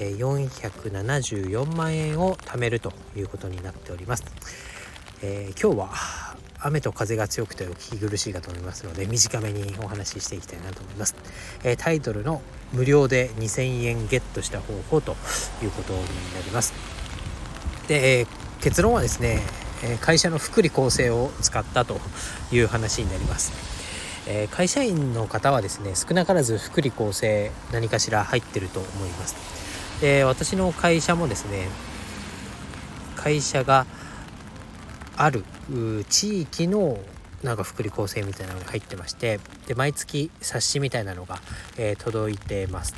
474万円を貯めるということになっております、えー、今日は雨と風が強くてお聞き苦しいかと思いますので短めにお話ししていきたいなと思います、えー、タイトルの無料で2000円ゲットした方法ということになります。で、えー、結論はですね会社の福利厚生を使ったという話になります。え、会社員の方はですね少なからず福利厚生何かしら入ってると思います。で私の会社もですね会社がある地域のなんか福利厚生みたいなのが入ってましてで毎月冊子みたいなのが、えー、届いてます。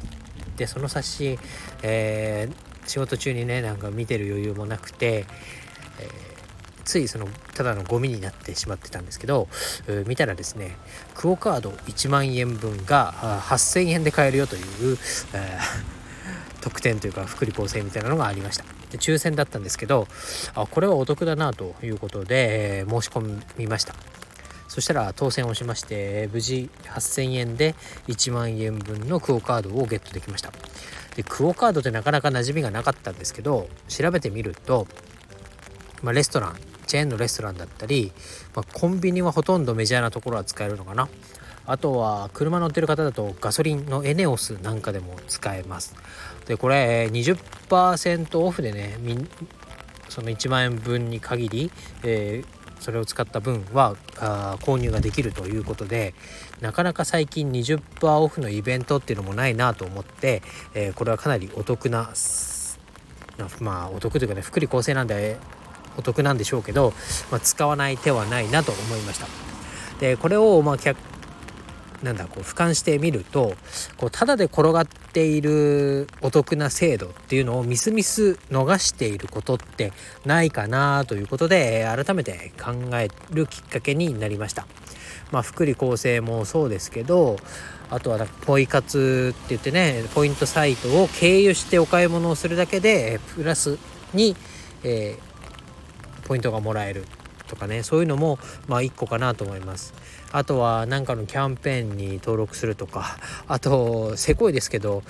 でその冊子、えー、仕事中にねなんか見てる余裕もなくて、えーついそのただのゴミになってしまってたんですけど見たらですねクオカード1万円分が8000円で買えるよという、えー、特典というか福利厚生みたいなのがありました。で抽選だったんですけどあこれはお得だなということで、えー、申し込みました。そしたら当選をしまして無事8000円で1万円分のクオカードをゲットできました。でクオカードってなかなか馴染みがなかったんですけど調べてみると、まあ、レストランチェーンのレストランだったり、まあ、コンビニはほとんどメジャーなところは使えるのかな。あとは車乗ってる方だとガソリンのエネオスなんかでも使えますでこれ20%オフでねその1万円分に限り、えー、それを使った分はあ購入ができるということでなかなか最近20%オフのイベントっていうのもないなと思って、えー、これはかなりお得なまあお得というかね福利厚生なんでお得なんでしょうけど、まあ、使わない手はないなと思いました。でこれをまあなんだこう俯瞰してみるとこうただで転がっているお得な制度っていうのをみすみす逃していることってないかなということで改めて考えるきっかけになりました。まあ、福利厚生もそうですけどあとはポイ活って言ってねポイントサイトを経由してお買い物をするだけでプラスに、えーポイントがもらえるとかねそういうのもまあ1個かなと思います。あとは何かのキャンペーンに登録するとか あとせこいですけど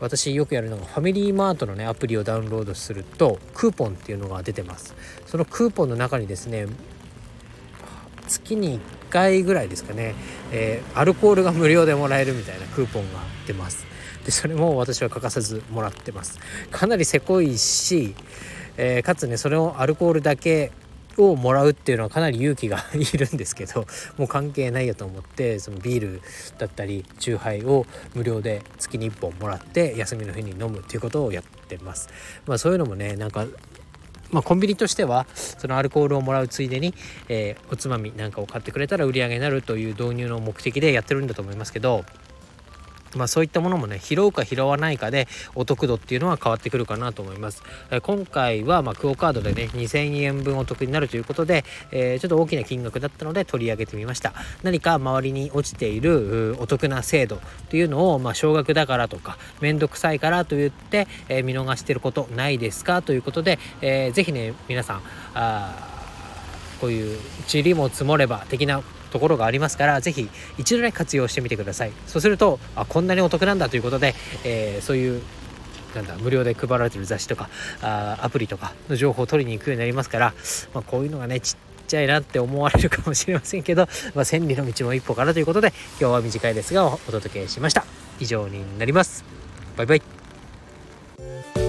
私よくやるのがファミリーマートのねアプリをダウンロードするとクーポンっていうのが出てます。そのクーポンの中にですね月に1回ぐらいですかね、えー、アルコールが無料でもらえるみたいなクーポンが出ます。でそれも私は欠かさずもらってます。かなりせこいしえー、かつねそれをアルコールだけをもらうっていうのはかなり勇気がいるんですけど もう関係ないよと思ってそのビールだったりチューハイを無料で月に1本もらって休みの日に飲むっていうことをやってます。まあ、そういうのもねなんかまあ、コンビニとしてはそのアルコールをもらうついでに、えー、おつまみなんかを買ってくれたら売り上げになるという導入の目的でやってるんだと思いますけどまあ、そういったものもね拾うか拾わないかでお得度っていうのは変わってくるかなと思います。え今回はまあクオカードでね2000円分お得になるということで、えー、ちょっと大きな金額だったので取り上げてみました。何か周りに落ちているお得な制度っていうのをまあ少額だからとか面倒くさいからと言って、え、見逃してることないですか？ということで、えー、ぜひね皆さんあこういう塵も積もれば的なところがありますから是非一度ね活用してみてください。そうするとあこんなにお得なんだということで、えー、そういうなんだ無料で配られてる雑誌とかあアプリとかの情報を取りに行くようになりますから、まあ、こういうのがねちっちゃいなって思われるかもしれませんけど、まあ、千里の道も一歩からということで今日は短いですがお届けしました。以上になります。バイバイ。